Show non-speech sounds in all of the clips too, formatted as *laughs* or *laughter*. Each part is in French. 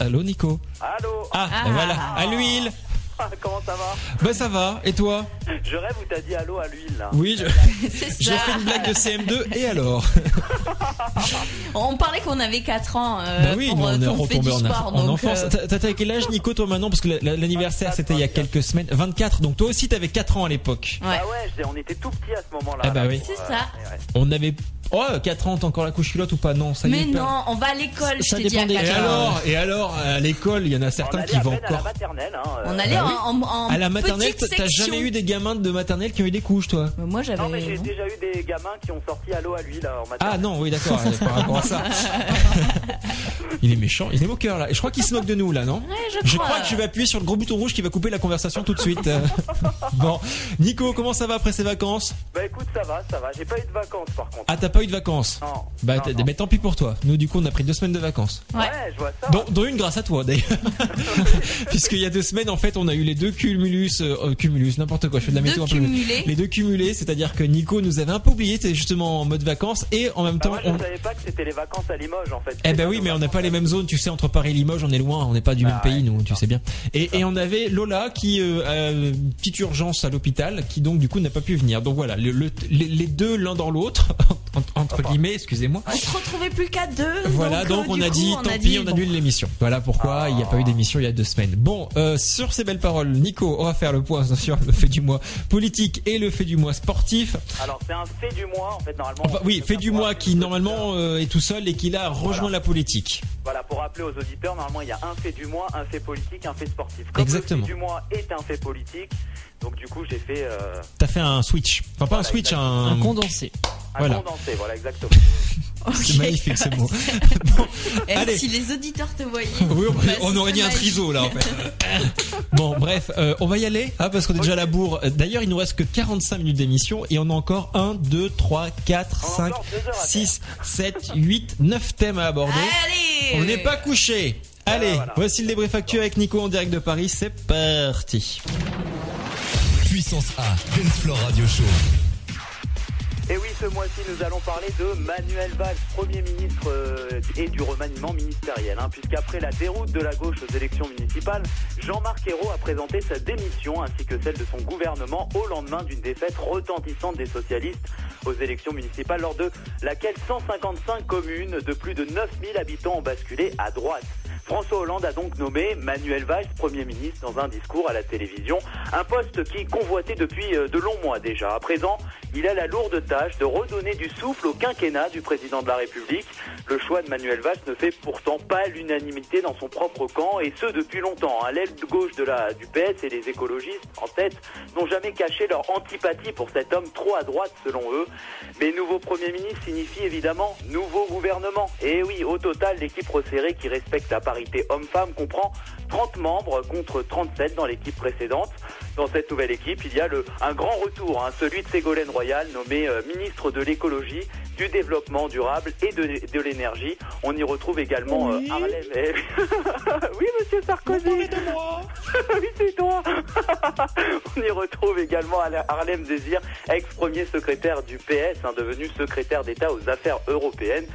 Allô Nico Allô Ah, Ah. ben voilà, à l'huile Comment ça va Bah ça va, et toi Je rêve où t'as dit allô à l'huile là. Oui, je- *laughs* C'est j'ai fait une blague de CM2, et alors *laughs* On parlait qu'on avait 4 ans euh, Bah oui, pour nous, euh, on est retombé en, sport. en donc, enfance. euh, T'as quel âge Nico toi maintenant? Parce que la- la- l'anniversaire 24, c'était il y a 24. quelques semaines. 24, donc toi aussi t'avais 4 ans à l'époque. ouais. Ah ouais, je- on était tout petits à ce moment-là. Ah bah là, oui. C'est euh, ça. ouais. On avait... Oh, 4 ans, t'as encore la couche culotte ou pas Non, ça y Mais est. per- non, on va à l'école, je Ça t'ai dit à dépend des... 4 Et alors Et alors, à l'école, il y en a On certains allait qui à vont à encore... maternelle. Hein, euh. On allait Bah en, en, en À la maternelle, t'as jamais eu des gamins de maternelle qui ont eu des couches, toi Mais Moi j'avais. Non mais j'ai déjà eu des gamins qui ont sorti allô à l'huile en Ah maternelle. non, oui, d'accord, *laughs* euh, par rapport à ça. *laughs* Il est méchant, il est moqueur là. Et je crois qu'il se moque de nous là, non Ouais, je Je crois. crois que je vais appuyer sur le gros bouton rouge qui va couper la conversation tout de suite. Euh, *laughs* bon, Nico, comment ça va après ces vacances? Bah écoute, ça va, ça va. J'ai pas eu de vacances par contre. Ah, t'as pas eu de vacances Non. Bah, non, t'as- non. mais tant pis pour toi. Nous, du coup, on a pris deux semaines de vacances. Ouais. Ouais, je vois ça. Dont, dont une grâce à toi d'ailleurs. *laughs* Puisqu'il y a deux semaines, en fait, on a eu les deux cumulus, euh, euh, cumulus, n'importe quoi. Je fais de la météo Deux un peu. cumulés. Les deux cumulés, c'est-à-dire que Nico nous avait un peu oublié, c'était justement en mode vacances, et en même Bah, temps, moi je on... savais pas que c'était les vacances à Limoges en fait. Eh ben oui, mais on n'a pas les mêmes zones, tu sais, entre Paris et Limoges, on est loin, on n'est pas du Bah même pays, ouais, nous, tu sais bien. Et, et on avait Lola qui euh, a une petite urgence à l'hôpital, qui donc du coup n'a pas pu venir. Donc voilà, le- le- les, deux l'un dans l'autre, entre guillemets, excusez-moi. On se retrouvait plus qu'à deux. Voilà, donc, euh, on du a coup, dit, on tant a pis, dit, on bon. annule l'émission. Voilà pourquoi il n'y a pas eu d'émission il y a deux semaines. Bon, euh, sur ces belles paroles, Nico, on va faire le point sur le fait du mois politique et le fait du mois sportif. Alors c'est un fait du mois en fait normalement. Enfin, oui, on fait du mois qui normalement euh, est tout seul et qui là rejoint Voilà. la politique. Voilà, pour rappeler aux auditeurs, normalement il y a un fait du mois, un fait politique, un fait sportif. Comme Exactement. le fait du mois est un fait politique, donc du coup j'ai fait euh, T'as fait un switch. Enfin, pas un switch, un, Un condensé. un Voilà. condensé, voilà exactement. *laughs* C'est magnifique ce mot. *laughs* *laughs* Bon, Eh, allez. Si les auditeurs te voyaient. *laughs* Oui, on, bah, aurait dit un triso là en fait. bon, bref, euh, on va y aller hein, parce qu'on est déjà à la bourre. D'ailleurs, il nous reste que 45 minutes d'émission et on a encore 1, 2, 3, 4, On a 5, encore deux heures à 6, 7, 8, 9 thèmes à aborder. Allez On n'est pas couché. Allez, voilà. voici le débrief actuel avec Nico en direct de Paris. C'est parti. Puissance A, Dance Floor Radio Show. Et oui, ce mois-ci, nous allons parler de Manuel Valls, Premier ministre euh, et du remaniement ministériel. hein, Puisqu'après la déroute de la gauche aux élections municipales, Jean-Marc Ayrault a présenté sa démission ainsi que celle de son gouvernement au lendemain d'une défaite retentissante des socialistes aux élections municipales lors de laquelle 155 communes de plus de 9000 habitants ont basculé à droite. François Hollande a donc nommé Manuel Valls Premier ministre dans un discours à la télévision, un poste qui convoitait depuis euh, de longs mois déjà. À présent, il a la lourde tâche de redonner du souffle au quinquennat du président de la République. Le choix de Manuel Valls ne fait pourtant pas l'unanimité dans son propre camp, et ce depuis longtemps. À l'aile gauche de la, du PS et les écologistes en tête n'ont jamais caché leur antipathie pour cet homme trop à droite selon eux. Mais nouveau Premier ministre signifie évidemment nouveau gouvernement. Et oui, au total, l'équipe resserrée qui respecte la parité homme-femme comprend 30 membres contre 37 dans l'équipe précédente. Dans cette nouvelle équipe, il y a le, un grand retour, hein, celui de Ségolène Royal, nommé euh, ministre de l'écologie, du développement durable et de, de l'énergie. On y retrouve également euh, Harlem. eh, oui, *laughs* monsieur Sarkozy. *laughs* oui, c'est toi. *laughs* On y retrouve également Harlem Désir, ex-premier secrétaire du PS, hein, devenu secrétaire d'État aux affaires européennes.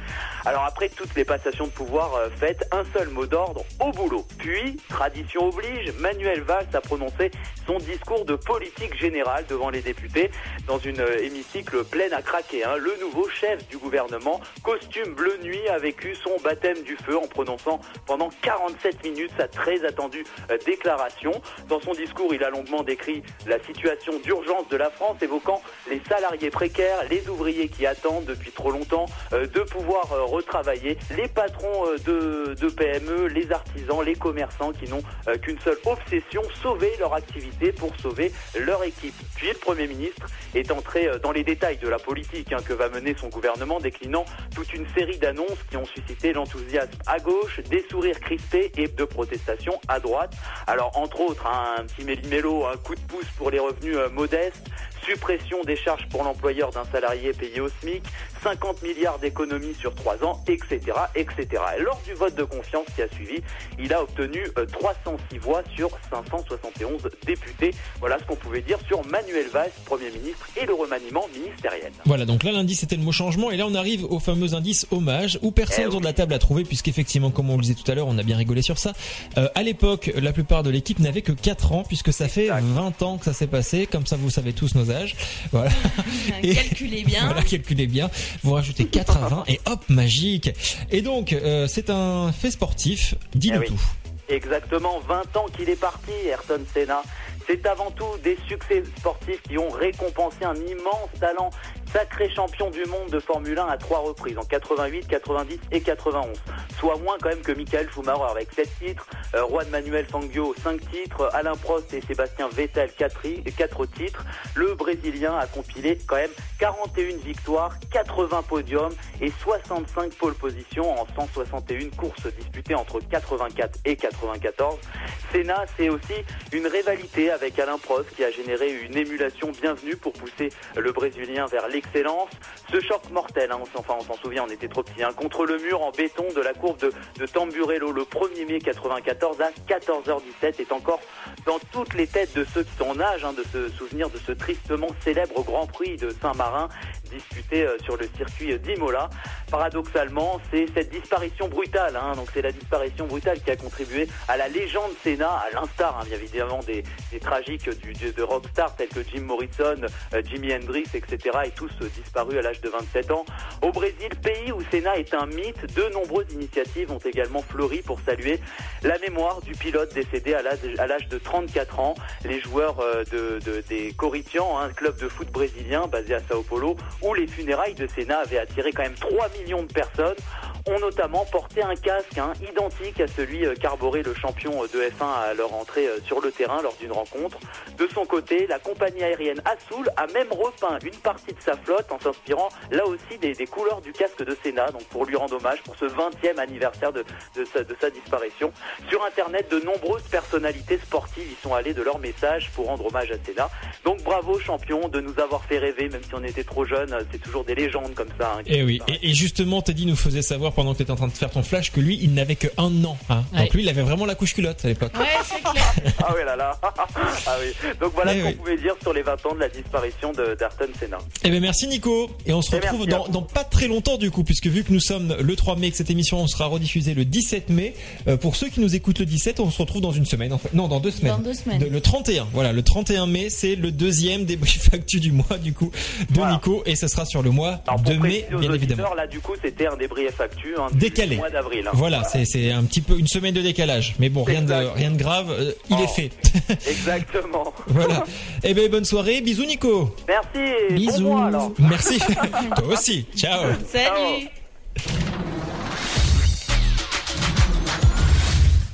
Alors après toutes les passations de pouvoir euh, faites, un seul mot d'ordre, au boulot. Puis, tradition oblige, Manuel Valls a prononcé son discours de politique générale devant les députés dans une euh, hémicycle pleine à craquer. hein. Le nouveau chef du gouvernement, costume bleu nuit, a vécu son baptême du feu en prononçant pendant 47 minutes sa très attendue euh, déclaration. Dans son discours, il a longuement décrit la situation d'urgence de la France, évoquant les salariés précaires, les ouvriers qui attendent depuis trop longtemps euh, de pouvoir euh, retravailler, les patrons euh, de, PME, les artisans, les commerçants qui n'ont qu'une seule obsession, sauver leur activité pour sauver leur équipe. Puis le Premier ministre est entré dans les détails de la politique hein, que va mener son gouvernement, déclinant toute une série d'annonces qui ont suscité l'enthousiasme à gauche, des sourires crispés et de protestations à droite. Alors entre autres, hein, un petit méli-mélo, un coup de pouce pour les revenus modestes, suppression des charges pour l'employeur d'un salarié payé au SMIC, 50 milliards d'économies sur 3 ans, etc., etc. Et lors du vote de confiance qui a suivi, il a obtenu euh, 306 voix sur 571 députés. Voilà ce qu'on pouvait dire sur Manuel Valls, Premier ministre, et le remaniement ministériel. Voilà, donc là lundi c'était le mot changement et là on arrive au fameux indice hommage où personne Eh autour de la table a trouvé puisqu'effectivement comme on le disait tout à l'heure on a bien rigolé sur ça. Euh, à l'époque la plupart de l'équipe n'avait que 4 ans puisque ça fait Exact. 20 ans que ça s'est passé, comme ça vous savez tous nos âges. Voilà, *laughs* Et- Calculez bien. voilà calculez bien, vous rajoutez 4 à 20 et hop magique. Et donc euh, c'est un fait sportif, dis-nous Eh oui. tout. Exactement 20 ans qu'il est parti, Ayrton Senna. C'est avant tout des succès sportifs qui ont récompensé un immense talent, sacré champion du monde de Formule 1 à trois reprises, en 88, 90 et 91. Soit moins quand même que Michael Schumacher avec 7 titres, euh, Juan Manuel Fangio 5 titres, Alain Prost et Sébastien Vettel 4, titres. Le Brésilien a compilé quand même 41 victoires, 80 podiums et 65 pole positions en 161 courses disputées entre 84 et 94. Senna, c'est aussi une rivalité avec Alain Prost qui a généré une émulation bienvenue pour pousser le Brésilien vers l'excellence. Ce choc mortel, hein, on s'en- enfin on s'en souvient, on était trop petits, hein, contre le mur en béton de la courbe de, de Tamburello le 1er mai 94 à 14h17 est encore dans toutes les têtes de ceux qui sont en âge hein, de se souvenir de ce tristement célèbre Grand Prix de Saint-Marin disputé euh, sur le circuit d'Imola. Paradoxalement, c'est cette disparition brutale, hein, donc c'est la disparition brutale qui a contribué à la légende Senna, à l'instar hein, bien évidemment des, tragiques du, du- de rockstars tels que Jim Morrison, euh, Jimi Hendrix, etc. et tous euh, disparus à l'âge de 27 ans. Au Brésil, pays où Senna est un mythe, de nombreuses initiatives ont également fleuri pour saluer la mémoire du pilote décédé à l'âge de 34 ans. Les joueurs euh, de, de- des Corinthians, un club de foot brésilien basé à Sao Paulo, où les funérailles de Senna avaient attiré quand même 3 millions de personnes, ont notamment porté un casque hein, identique à celui euh, qu'arborait le champion euh, de F1 à leur entrée euh, sur le terrain lors d'une rencontre. De son côté, la compagnie aérienne Assoul a même repeint une partie de sa flotte en s'inspirant là aussi des, des couleurs du casque de Senna, donc pour lui rendre hommage pour ce 20e anniversaire de, de sa, de sa disparition. Sur Internet, de nombreuses personnalités sportives y sont allées de leur message pour rendre hommage à Senna. Donc bravo champion de nous avoir fait rêver, même si on était trop jeunes, c'est toujours des légendes comme ça. hein, Et Eh oui, et, et justement, Teddy nous faisait savoir pendant que tu étais en train de faire ton flash que lui, il n'avait que un an. hein. Ouais. Donc lui, il avait vraiment la couche culotte à l'époque. Ouais, c'est clair. *laughs* Ah oui là là. *laughs* ah oui. Donc voilà Eh ce qu'on oui. pouvait dire sur les 20 ans de la disparition de d'Ayrton Senna. Eh ben merci Nico et on se Et retrouve dans, pas très longtemps du coup puisque vu que nous sommes le 3 mai que cette émission sera rediffusée le 17 mai euh, pour ceux qui nous écoutent le 17 on se retrouve dans une semaine en fait non dans deux semaines Dans deux semaines. De- le 31 voilà le 31 mai c'est le deuxième débrief *laughs* actu du mois du coup de Voilà. Nico et ce sera sur le mois Alors de mai bien évidemment là du coup c'était un débrief actu hein, Décalé. mois d'avril. hein. voilà c'est c'est un petit peu une semaine de décalage mais bon rien de Exact. rien de grave euh, il Oh. est fait *laughs* Exactement. *laughs* voilà eh ben bonne soirée bisous Nico Merci bon bisous mois alors. merci *laughs* toi aussi ciao Salut.